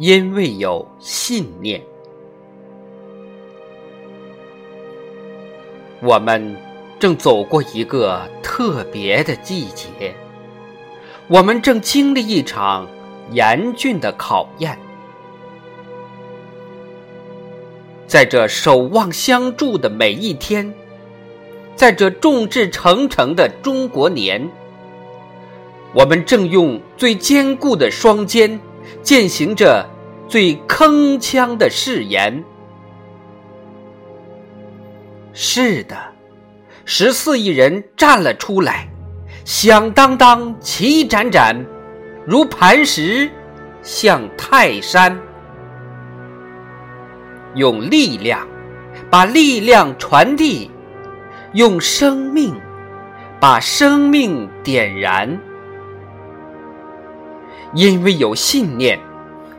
因为有信念，我们正走过一个特别的季节，我们正经历一场严峻的考验。在这守望相助的每一天，在这众志成城的中国年，我们正用最坚固的双肩。践行着最铿锵的誓言。是的，十四亿人站了出来，响当当，齐展展，如磐石向泰山。用力量把力量传递，用生命把生命点燃。因为有信念，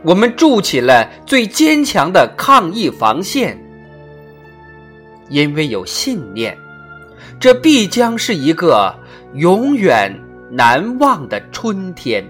我们筑起了最坚强的抗疫防线。因为有信念，这必将是一个永远难忘的春天。